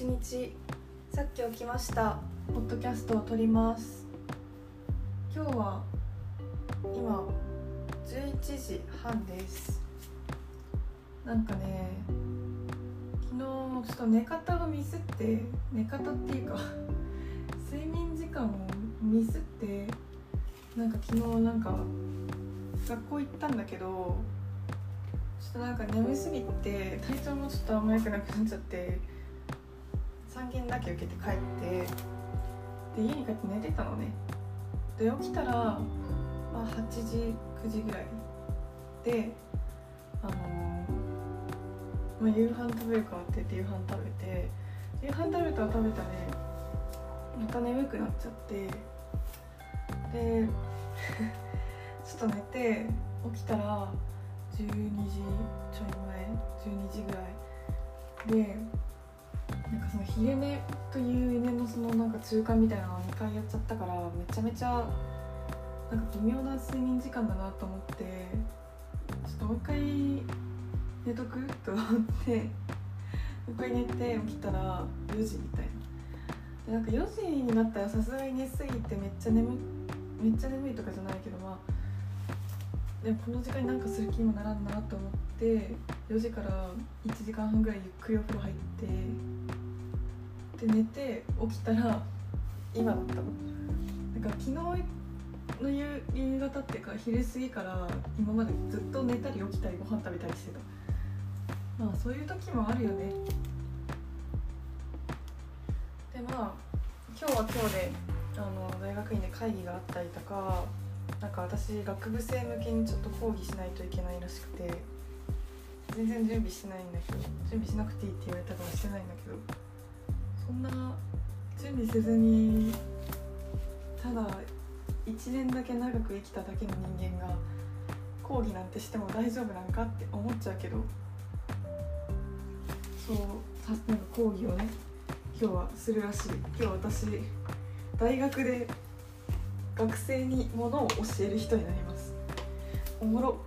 一日さっき起きました。ポッドキャストを撮ります。今日は今11時半です。なんかね昨日ちょっと寝方をミスって寝方っていうか 睡眠時間をミスってなんか昨日なんか学校行ったんだけどちょっとなんか眠すぎて体調もちょっとあんま良くなくなっちゃって3件だけ受けて帰って。で家に帰って寝てたのね。で起きたら、まあ、8時9時ぐらい。であのーまあ、夕飯食べるかって言って夕飯食べて。夕飯食べたら食べたでまた眠くなっちゃって。で ちょっと寝て起きたら12時ちょい前12時ぐらい。でなんかその昼寝という夢のそのなんか中間みたいなのを2回やっちゃったからめちゃめちゃなんか微妙な睡眠時間だなと思ってちょっともう一回寝とく？と思ってもう一回寝て起きたら4時みたいな。でなんか4時になったらさすがに寝すぎてめっちゃ眠めっちゃ眠いとかじゃないけどまあでもこの時間になんかする気にもならんなと思って4時から1時間半ぐらいゆっくりお風呂入ってで寝て起きたら今だったの。だか昨日の夕夕方っていうか昼過ぎから今までずっと寝たり起きたりご飯食べたりしてた。まあそういう時もあるよね。でまあ今日は今日であの大学院で会議があったりとかなんか私学部生向けにちょっと講義しないといけないらしくて全然準備してないんだけど準備しなくていいって言われたからしてないんだけどそんな準備せずにただ1年だけ長く生きただけの人間が講義なんてしても大丈夫なんかって思っちゃうけどそうなんか講義をね今日はするらしい。今日私大学で学生にものを教える人になります。おもろ。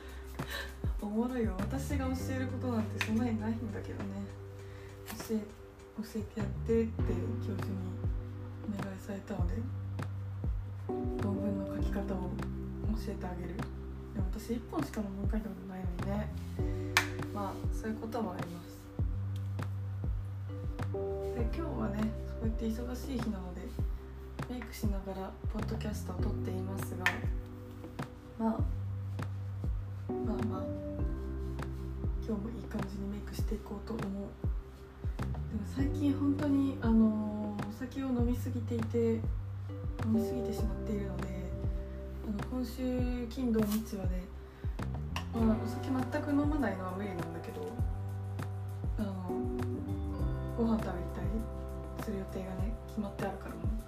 おもろいよ。私が教えることなんてそんなにないんだけどね。教え教えてやってって教授にお願いされたので論文の書き方を教えてあげる。で私1本しか論文書いたことないのにね。まあそういうこともあります。で今日はねそうやって忙しい日なのでメイクしながらポッドキャストを撮っていますが、まあ、まあまあ今日もいい感じにメイクしていこうと思うも最近本当にあのお酒を飲みすぎていて飲みすぎてしまっているのであの今週金土日はね、まあ、お酒全く飲まないのは無理なんだけどあのご飯食べたりする予定がね決まってあるからも。う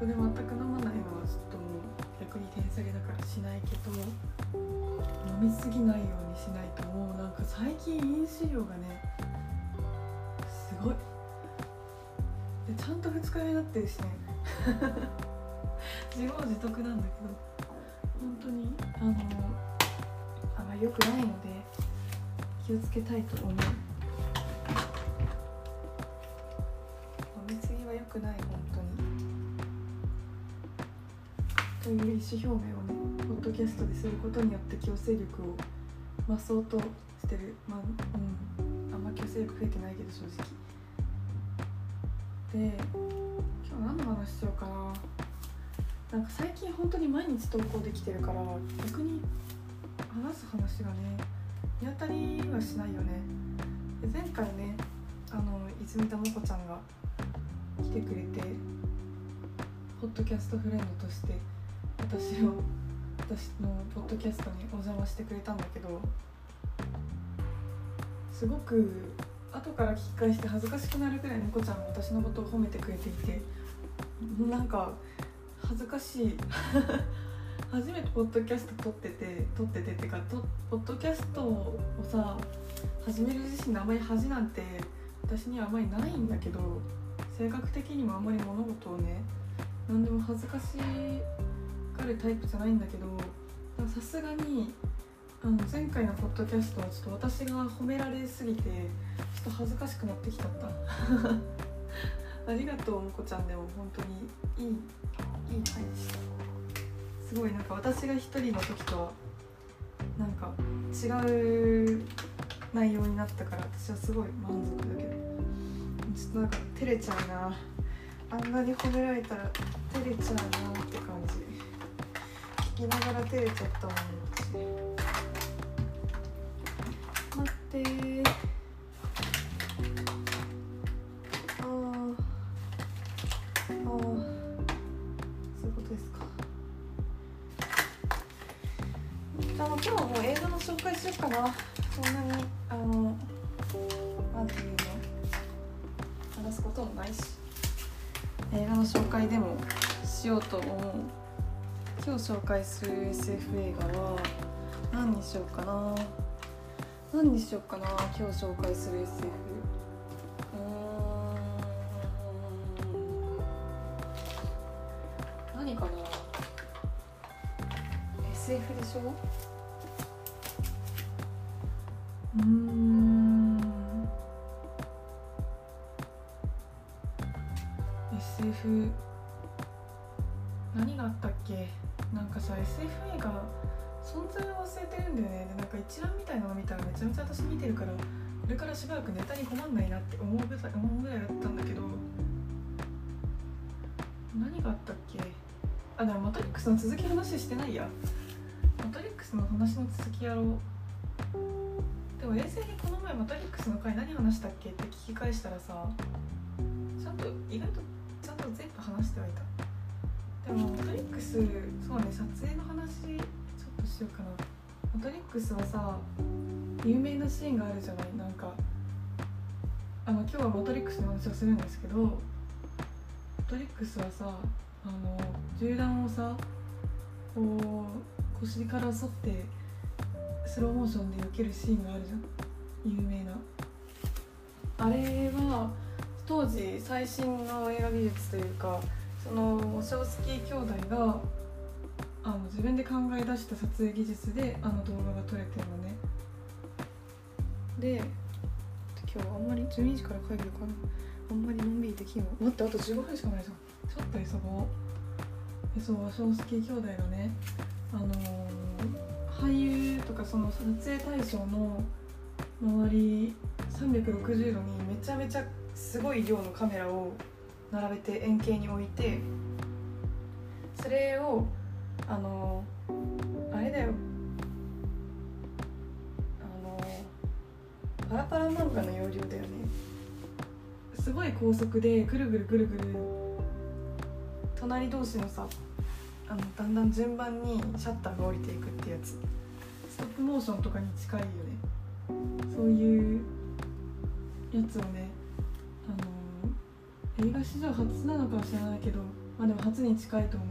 こで全く飲まないのはちょっともう逆に点下げだからしないけど飲みすぎないようにしないともうなんか最近飲酒量がねごい。でちゃんと2日目になってるしね 自業自得なんだけど。本当に？あのあまり良くないので気をつけたいと思う。飲みすぎは良くない本当に。という意思表明をねポッドキャストですることによって強制力を増そうとしてる。まあうん。あんま強制力増えてないけど正直。で今日何の話しようかな。なんか最近本当に毎日投稿できてるから逆に話す話がね見当たりはしないよね。で前回ねあの泉田もこちゃんが来てくれてポッドキャストフレンドとして私を私のポッドキャストにお邪魔してくれたんだけどすごく後から聞き返して恥ずかしくなるくらい猫ちゃんが私のことを褒めてくれていてなんか恥ずかしい。初めてポッドキャスト撮ってて撮っててってかとポッドキャストをさ始める自身のあまり恥なんて私にはあまりないんだけど性格的にもあんまり物事をね何でも恥ずかしがるタイプじゃないんだけどさすがにあの前回のポッドキャストはちょっと私が褒められすぎてっと恥ずかしくなってきちゃった。ありがとうもこちゃん。でも本当にいいいい回でし。たすごいな。んか私が一人の時とはなんか違う内容になったから私はすごい満足だけど。ちょっとなんか照れちゃうな。あんなに褒められたら照れちゃうなって感じ。聞きながら照れちゃったもん私。待って今日はもう映画の紹介しようかな。そんなにあのなんていうの話すこともないし映画の紹介でもしようと思う。今日紹介する SF 映画は何にしようかな。何にしようかな今日紹介する SF うん。何かな。SF でしょ？うん。SF 何があったっけ？なんかさ SF 映画存在を忘れてるんだよね。でなんか一覧みたいなの見たらめちゃめちゃ私見てるからこれからしばらくネタに困んないなって思うぐらい思うぐらいだったんだけど何があったっけ？あでもマトリックスの続き話してないや。マトリックスの話の続きやろう。も冷静にこの前マトリックスの回何話したっけって聞き返したらさちゃんと意外とちゃんと全部話してはいた。でもマトリックスそうね撮影の話ちょっとしようかな。マトリックスはさ有名なシーンがあるじゃない？なんかあの今日はマトリックスの話をするんですけどマトリックスはさあの銃弾をさこう腰から沿ってスローモーションで避けるシーンがあるじゃん有名なあれは当時最新の映画技術というかそのウォショウスキー兄弟があの自分で考え出した撮影技術であの動画が撮れてるのね。で今日あんまり12時から帰るから。あんまりのんびりできんわ。待ってあと15分しかないじゃん。ちょっと急ごう。そうウォショウスキー兄弟がねあのー俳優とかその撮影対象の周り360度にめちゃめちゃすごい量のカメラを並べて円形に置いてそれをあのあれだよ。あのパラパラ漫画の要領だよね。すごい高速でぐるぐるぐるぐる。隣同士のさあのだんだん順番にシャッターが降りていくってやつ。ストップモーションとかに近いよね。そういうやつをねあの映画史上初なのかもしれないけどまあでも初に近いと思う。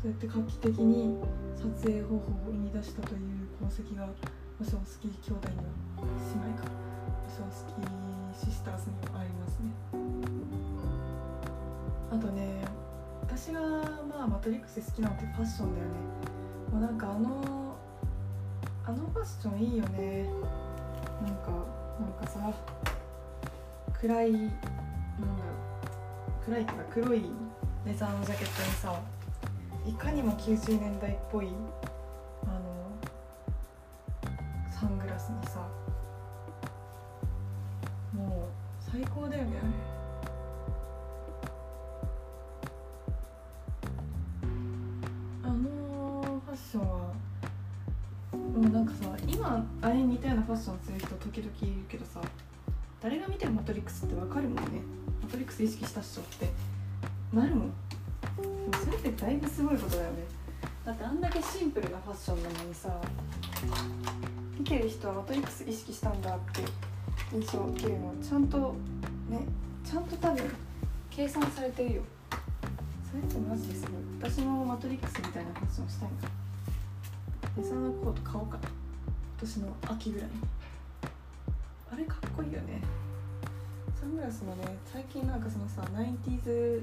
そうやって画期的に撮影方法を生み出したという功績がワショウスキー兄弟には姉妹か。ワショウスキーシスターズにはありますね。あとね私がマトリックス好きなのってファッションだよね。もうなんかあのあのファッションいいよね。なんかなんかさ暗いなんだろう暗いっていうか黒いレザーのジャケットにさいかにも90年代っぽいあのサングラスにさもう最高だよねあれ。もうなんかさ今あれ似たようなファッションする人時々いるけどさ誰が見てもマトリックスってわかるもんね。マトリックス意識したっしょって。なるもん。もそれってだいぶすごいことだよね。だってあんだけシンプルなファッションなのにさ見てる人はマトリックス意識したんだって印象を受けるのちゃんとねちゃんと多分計算されてるよ。それってマジですごい。私もマトリックスみたいなファッションしたいな。レザーのコート買おうか。な今年の秋ぐらい。にあれかっこいいよね。サングラスもね最近なんかそのさ 90s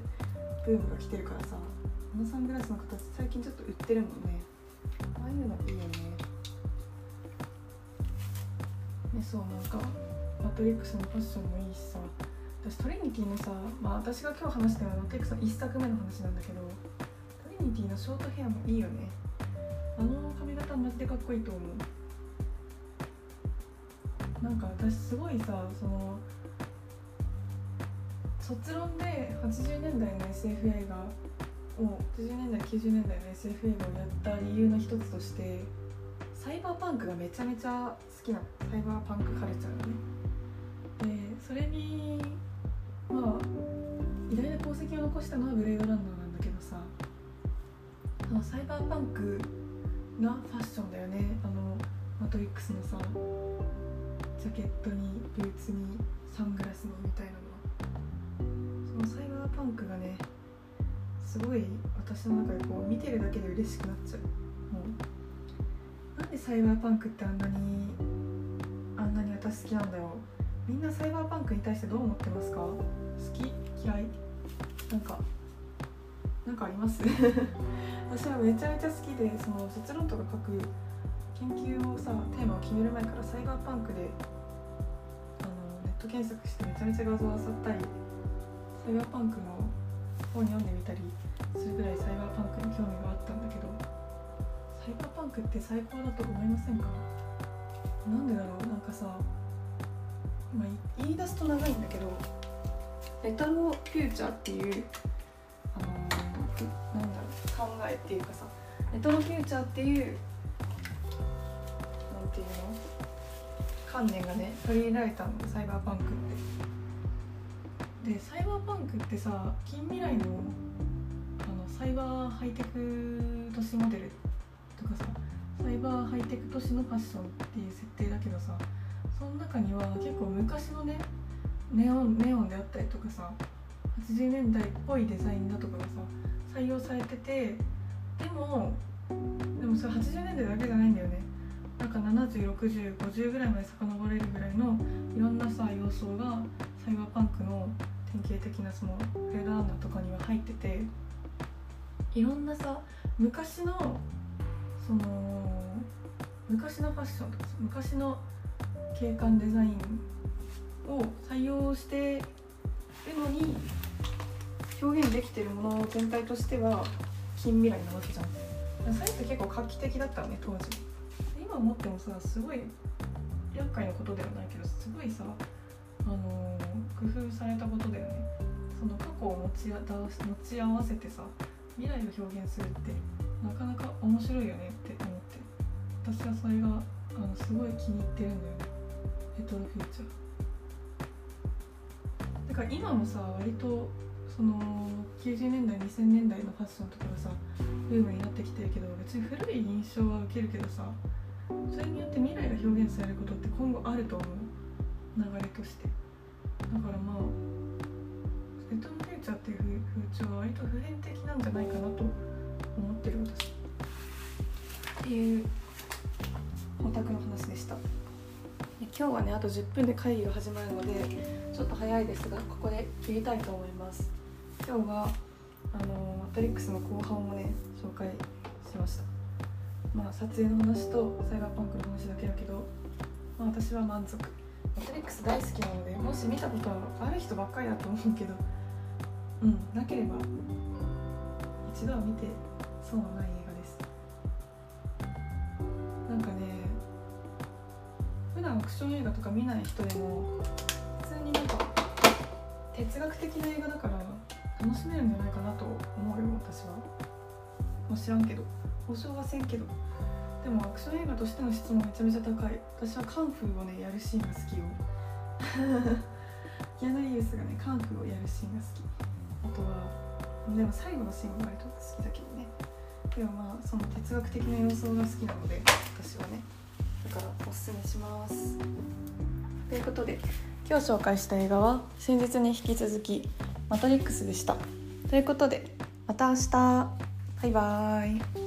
ブームが来てるからさあのサングラスの形最近ちょっと売ってるもんね。ああいうのいいよね。ねそうなんかマトリックスのファッションもいいしさ。私トリニティのさ、まあ、私が今日話したのはマトリックスの1作目の話なんだけどトリニティのショートヘアもいいよね。あの髪型マジでかっこいいと思う。なんか私すごいさその卒論で80年代の SF 映画を80年代90年代の SF 映画をやった理由の一つとしてサイバーパンクがめちゃめちゃ好きなサイバーパンクカルチャーがね。でそれにまあ偉大な功績を残したのはブレードランナーなんだけどさそのサイバーパンクなファッションだよね。あのマトリックスのさジャケットにブーツにサングラスにみたいなの。そのサイバーパンクがねすごい私の中でこう見てるだけで嬉しくなっちゃう。もうなんでサイバーパンクってあんなにあんなに私好きなんだよみんなサイバーパンクに対してどう思ってますか？好き？嫌い？なんかなんかあります？私はめちゃめちゃ好きでその卒論とか書く研究をさテーマを決める前からサイバーパンクであのネット検索してめちゃめちゃ画像を漁ったりサイバーパンクの本読んでみたりするぐらいサイバーパンクに興味があったんだけどサイバーパンクって最高だと思いませんか？なんでだろう？なんかさ、まあ、言い出すと長いんだけどレトロフューチャーっていう、なんだろう考えっていうかさレトロフューチャーっていうなんていうの観念がね取り入れられたのサイバーパンクって。でサイバーパンクってさ近未来のあのサイバーハイテク都市モデルとかさサイバーハイテク都市のファッションっていう設定だけどさその中には結構昔のねネオンネオンであったりとかさ80年代っぽいデザインだとかがさ採用されててでもでもそれ80年代だけじゃないんだよね。なんか706050ぐらいまで遡れるぐらいのいろんなさ要素がサイバーパンクの典型的なそのフレーダーナーとかには入ってていろんなさ昔のその昔のファッションとか昔の景観デザインを採用してるのに表現できてるもの全体としては近未来なわけじゃんそれって結構画期的だったね当時今思ってもさすごい厄介なことではないけどすごいさあの工夫されたことだよねその過去を持ち持ち合わせてさ未来を表現するってなかなか面白いよねって思って私はそれがあのすごい気に入ってるんだよねレトロフューチャーだから今もさ割とその90年代2000年代のファッションとかがさブームになってきてるけど別に古い印象は受けるけどさそれによって未来が表現されることって今後あると思う。流れとして。だからまあレトロフューチャーっていう風潮は割と普遍的なんじゃないかなと思ってる私。っていうオタクの話でした。今日はねあと10分で会議が始まるのでちょっと早いですがここで切りたいと思います。今日はあのマトリックスの後半をね紹介しました。まあ撮影の話とサイバーパンクの話だけだけど、まあ、私は満足。マトリックス大好きなのでもし見たことある人ばっかりだと思うけどうんなければ一度は見て損はない映画です。なんかね普段アクション映画とか見ない人でも普通になんか哲学的な映画だから楽しめるんじゃないかなと思うよ私は、まあ、知らんけど。保証はせんけど。でもアクション映画としての質もめちゃめちゃ高い。私はカンフーをねやるシーンが好きよ。キアヌ・リーブスがねカンフーをやるシーンが好き。あとはでも最後のシーンも割と好きだけどね。でもまあその哲学的な要素が好きなので私はね。だからおすすめします。ということで今日紹介した映画は先日に引き続き「マトリックス」でした。ということでまた明日。バイバーイ。